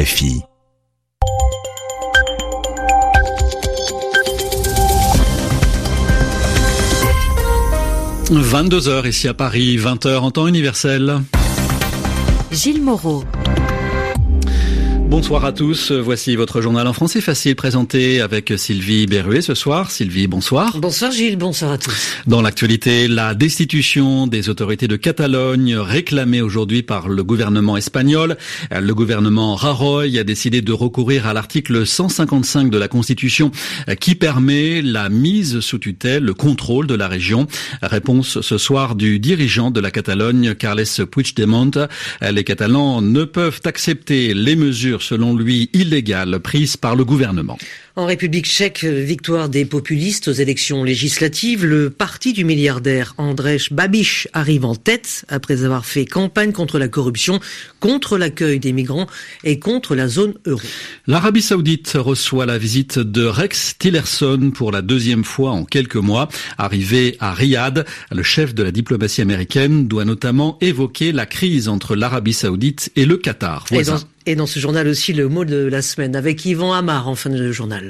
RFI. « 22h ici à Paris, 20h en temps universel. Gilles Moreau. Bonsoir à tous. Voici votre journal en français facile présenté avec Sylvie Berruet ce soir. Sylvie, bonsoir. Bonsoir Gilles, bonsoir à tous. Dans l'actualité, la destitution des autorités de Catalogne réclamée aujourd'hui par le gouvernement espagnol. Le gouvernement Rajoy a décidé de recourir à l'article 155 de la Constitution qui permet la mise sous tutelle, le contrôle de la région. Réponse ce soir du dirigeant de la Catalogne, Carles Puigdemont. Les Catalans ne peuvent accepter les mesures selon lui, illégale prise par le gouvernement. En République tchèque, victoire des populistes aux élections législatives, le parti du milliardaire Andrzej Babiš arrive en tête après avoir fait campagne contre la corruption, contre l'accueil des migrants et contre la zone euro. L'Arabie saoudite reçoit la visite de Rex Tillerson pour la deuxième fois en quelques mois. Arrivé à Riyad, le chef de la diplomatie américaine doit notamment évoquer la crise entre l'Arabie saoudite et le Qatar. Et dans ce journal aussi, le mot de la semaine avec Yvan Amar en fin de journal.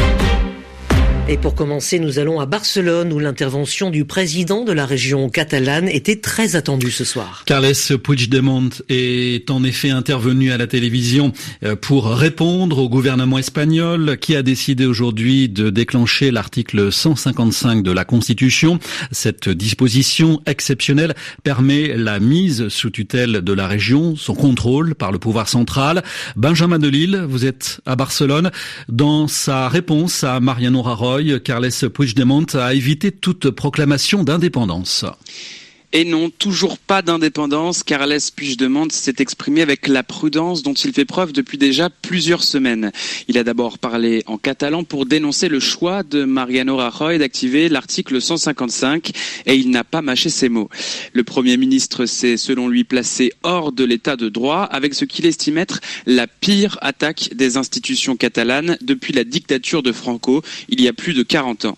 Et pour commencer, nous allons à Barcelone où l'intervention du président de la région catalane était très attendue ce soir. Carles Puigdemont est en effet intervenu à la télévision euh, pour répondre au gouvernement espagnol qui a décidé aujourd'hui de déclencher l'article 155 de la Constitution. Cette disposition exceptionnelle permet la mise sous tutelle de la région, son contrôle par le pouvoir central. Benjamin Delille, vous êtes à Barcelone. Dans sa réponse à Mariano Rajoy, Carles Puigdemont a évité toute proclamation d'indépendance. Et non, toujours pas d'indépendance. Carles Puigdemont s'est exprimé avec la prudence dont il fait preuve depuis déjà plusieurs semaines. Il a d'abord parlé en catalan pour dénoncer le choix de Mariano Rajoy d'activer l'article 155 et il n'a pas mâché ses mots. Le Premier ministre s'est selon lui placé hors de l'état de droit avec ce qu'il estime être la pire attaque des institutions catalanes depuis la dictature de Franco il y a plus de 40 ans.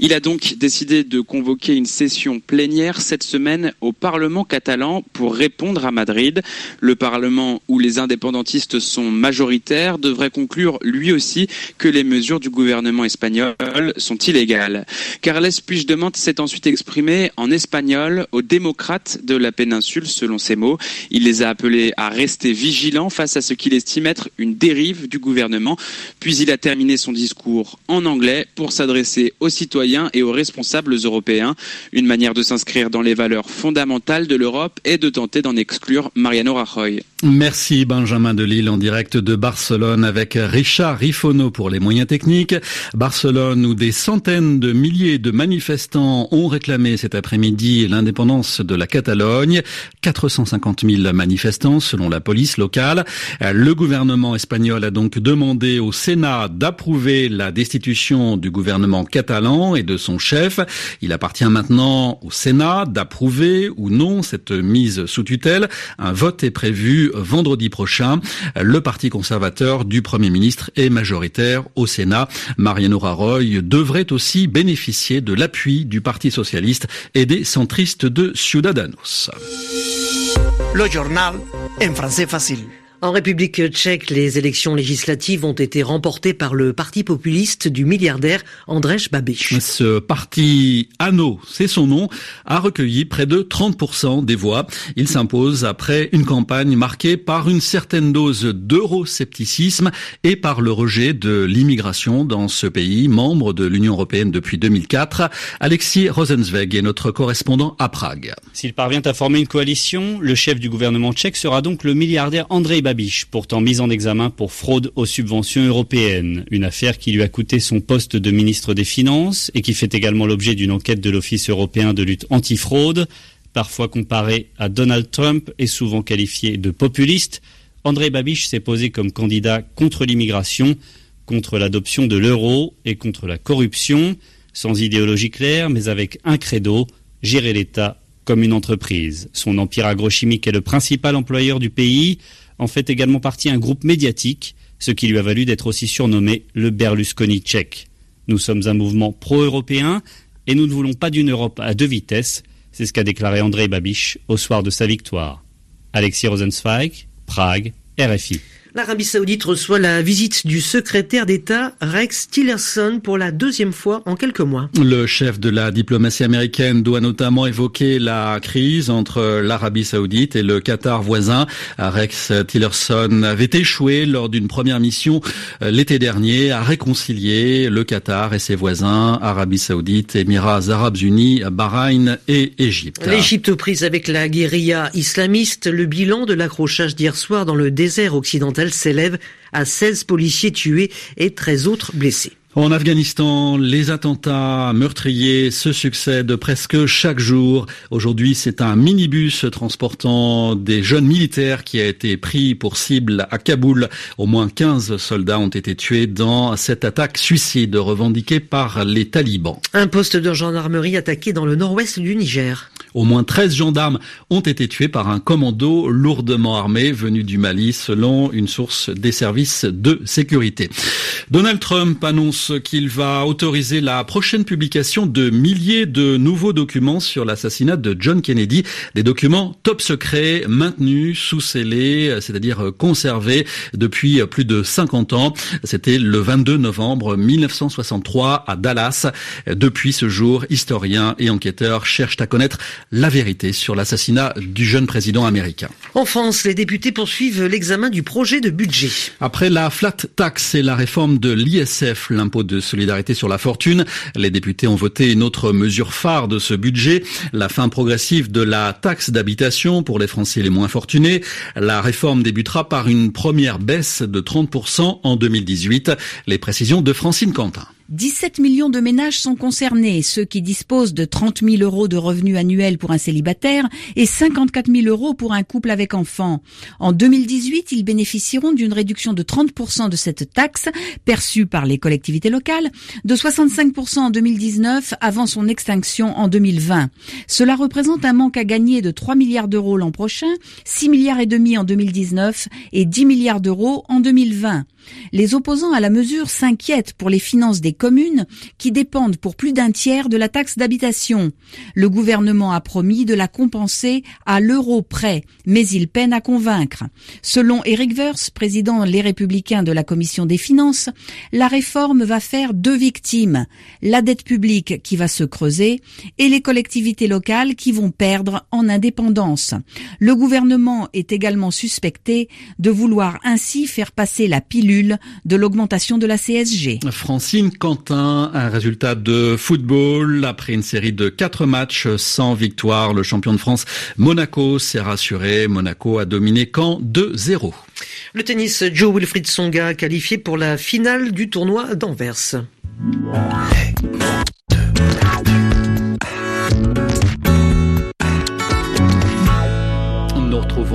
Il a donc décidé de convoquer une session plénière cette semaine au Parlement catalan pour répondre à Madrid. Le Parlement où les indépendantistes sont majoritaires devrait conclure lui aussi que les mesures du gouvernement espagnol sont illégales. Carles Puigdemont s'est ensuite exprimé en espagnol aux démocrates de la péninsule selon ses mots. Il les a appelés à rester vigilants face à ce qu'il estime être une dérive du gouvernement. Puis il a terminé son discours en anglais pour s'adresser aux citoyens et aux responsables européens. Une manière de s'inscrire dans les valeurs fondamentale de l'Europe est de tenter d'en exclure Mariano Rajoy. Merci Benjamin Delille en direct de Barcelone avec Richard Rifono pour les moyens techniques. Barcelone où des centaines de milliers de manifestants ont réclamé cet après-midi l'indépendance de la Catalogne. 450 000 manifestants selon la police locale. Le gouvernement espagnol a donc demandé au Sénat d'approuver la destitution du gouvernement catalan et de son chef. Il appartient maintenant au Sénat d'approuver ou non cette mise sous tutelle. Un vote est prévu vendredi prochain. Le Parti conservateur du Premier ministre est majoritaire au Sénat. Mariano Rajoy devrait aussi bénéficier de l'appui du Parti socialiste et des centristes de Ciudadanos. En République tchèque, les élections législatives ont été remportées par le parti populiste du milliardaire Andrzej Babiš. Ce parti ANO, c'est son nom, a recueilli près de 30% des voix. Il s'impose après une campagne marquée par une certaine dose d'euroscepticisme et par le rejet de l'immigration dans ce pays, membre de l'Union européenne depuis 2004. Alexis Rosenzweig est notre correspondant à Prague. S'il parvient à former une coalition, le chef du gouvernement tchèque sera donc le milliardaire Andrzej Babiš pourtant mis en examen pour fraude aux subventions européennes, une affaire qui lui a coûté son poste de ministre des Finances et qui fait également l'objet d'une enquête de l'Office européen de lutte antifraude, parfois comparé à Donald Trump et souvent qualifié de populiste. André Babiš s'est posé comme candidat contre l'immigration, contre l'adoption de l'euro et contre la corruption, sans idéologie claire, mais avec un credo, gérer l'État comme une entreprise. Son empire agrochimique est le principal employeur du pays, en fait également partie un groupe médiatique, ce qui lui a valu d'être aussi surnommé le Berlusconi tchèque. Nous sommes un mouvement pro-européen et nous ne voulons pas d'une Europe à deux vitesses. C'est ce qu'a déclaré André Babiche au soir de sa victoire. Alexis Rosenzweig, Prague, RFI. L'Arabie Saoudite reçoit la visite du secrétaire d'État Rex Tillerson pour la deuxième fois en quelques mois. Le chef de la diplomatie américaine doit notamment évoquer la crise entre l'Arabie Saoudite et le Qatar voisin. Rex Tillerson avait échoué lors d'une première mission euh, l'été dernier à réconcilier le Qatar et ses voisins Arabie Saoudite, Émirats Arabes Unis, Bahreïn et Égypte. L'Égypte prise avec la guérilla islamiste, le bilan de l'accrochage d'hier soir dans le désert occidental s'élève à 16 policiers tués et 13 autres blessés. En Afghanistan, les attentats meurtriers se succèdent presque chaque jour. Aujourd'hui, c'est un minibus transportant des jeunes militaires qui a été pris pour cible à Kaboul. Au moins 15 soldats ont été tués dans cette attaque suicide revendiquée par les talibans. Un poste de gendarmerie attaqué dans le nord-ouest du Niger. Au moins 13 gendarmes ont été tués par un commando lourdement armé venu du Mali selon une source des services de sécurité. Donald Trump annonce qu'il va autoriser la prochaine publication de milliers de nouveaux documents sur l'assassinat de John Kennedy, des documents top secrets maintenus sous scellés, c'est-à-dire conservés depuis plus de 50 ans. C'était le 22 novembre 1963 à Dallas. Depuis ce jour, historiens et enquêteurs cherchent à connaître la vérité sur l'assassinat du jeune président américain. En France, les députés poursuivent l'examen du projet de budget. Après la flat tax et la réforme de l'ISF, l'impôt de solidarité sur la fortune, les députés ont voté une autre mesure phare de ce budget, la fin progressive de la taxe d'habitation pour les Français les moins fortunés. La réforme débutera par une première baisse de 30% en 2018. Les précisions de Francine Quentin. 17 millions de ménages sont concernés, ceux qui disposent de 30 000 euros de revenus annuels pour un célibataire et 54 000 euros pour un couple avec enfant. En 2018, ils bénéficieront d'une réduction de 30% de cette taxe perçue par les collectivités locales, de 65% en 2019 avant son extinction en 2020. Cela représente un manque à gagner de 3 milliards d'euros l'an prochain, 6 milliards et demi en 2019 et 10 milliards d'euros en 2020. Les opposants à la mesure s'inquiètent pour les finances des communes qui dépendent pour plus d'un tiers de la taxe d'habitation. Le gouvernement a promis de la compenser à l'euro près, mais il peine à convaincre. Selon Eric Vers, président Les Républicains de la Commission des finances, la réforme va faire deux victimes, la dette publique qui va se creuser et les collectivités locales qui vont perdre en indépendance. Le gouvernement est également suspecté de vouloir ainsi faire passer la pilule de l'augmentation de la CSG. Francine Quentin, un résultat de football après une série de quatre matchs sans victoire. Le champion de France Monaco s'est rassuré. Monaco a dominé Caen 2-0. Le tennis, Joe Wilfried Songa qualifié pour la finale du tournoi d'Anvers.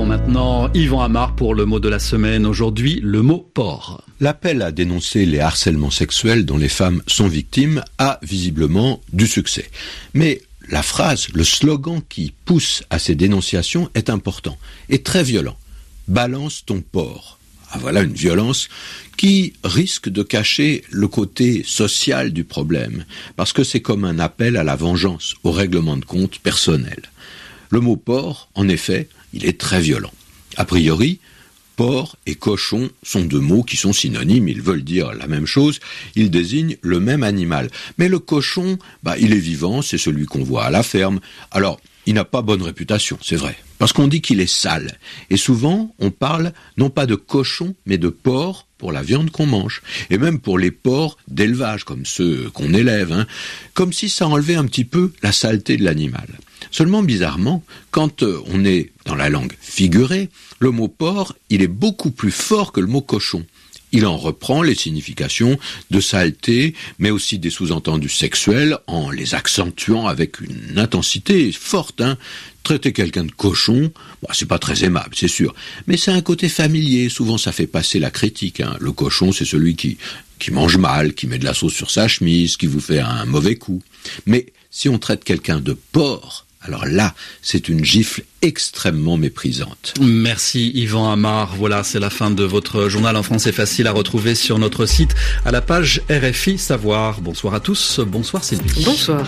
Maintenant Yvan Amar pour le mot de la semaine. Aujourd'hui, le mot porc. L'appel à dénoncer les harcèlements sexuels dont les femmes sont victimes a visiblement du succès. Mais la phrase, le slogan qui pousse à ces dénonciations est important et très violent. Balance ton porc. Ah, voilà une violence qui risque de cacher le côté social du problème, parce que c'est comme un appel à la vengeance, au règlement de compte personnel. Le mot porc, en effet, il est très violent. A priori, porc et cochon sont deux mots qui sont synonymes, ils veulent dire la même chose, ils désignent le même animal. Mais le cochon, bah, il est vivant, c'est celui qu'on voit à la ferme. Alors, il n'a pas bonne réputation, c'est vrai. Parce qu'on dit qu'il est sale. Et souvent, on parle non pas de cochon, mais de porc pour la viande qu'on mange. Et même pour les porcs d'élevage, comme ceux qu'on élève. Hein. Comme si ça enlevait un petit peu la saleté de l'animal. Seulement bizarrement, quand euh, on est dans la langue figurée, le mot porc, il est beaucoup plus fort que le mot cochon. Il en reprend les significations de saleté, mais aussi des sous-entendus sexuels en les accentuant avec une intensité forte. Hein. Traiter quelqu'un de cochon, bon, c'est pas très aimable, c'est sûr, mais c'est un côté familier. Souvent, ça fait passer la critique. Hein. Le cochon, c'est celui qui qui mange mal, qui met de la sauce sur sa chemise, qui vous fait un mauvais coup. Mais si on traite quelqu'un de porc, alors là, c'est une gifle extrêmement méprisante. Merci Yvan Amar. Voilà, c'est la fin de votre journal en français facile à retrouver sur notre site à la page RFI Savoir. Bonsoir à tous. Bonsoir Sylvie. Bonsoir.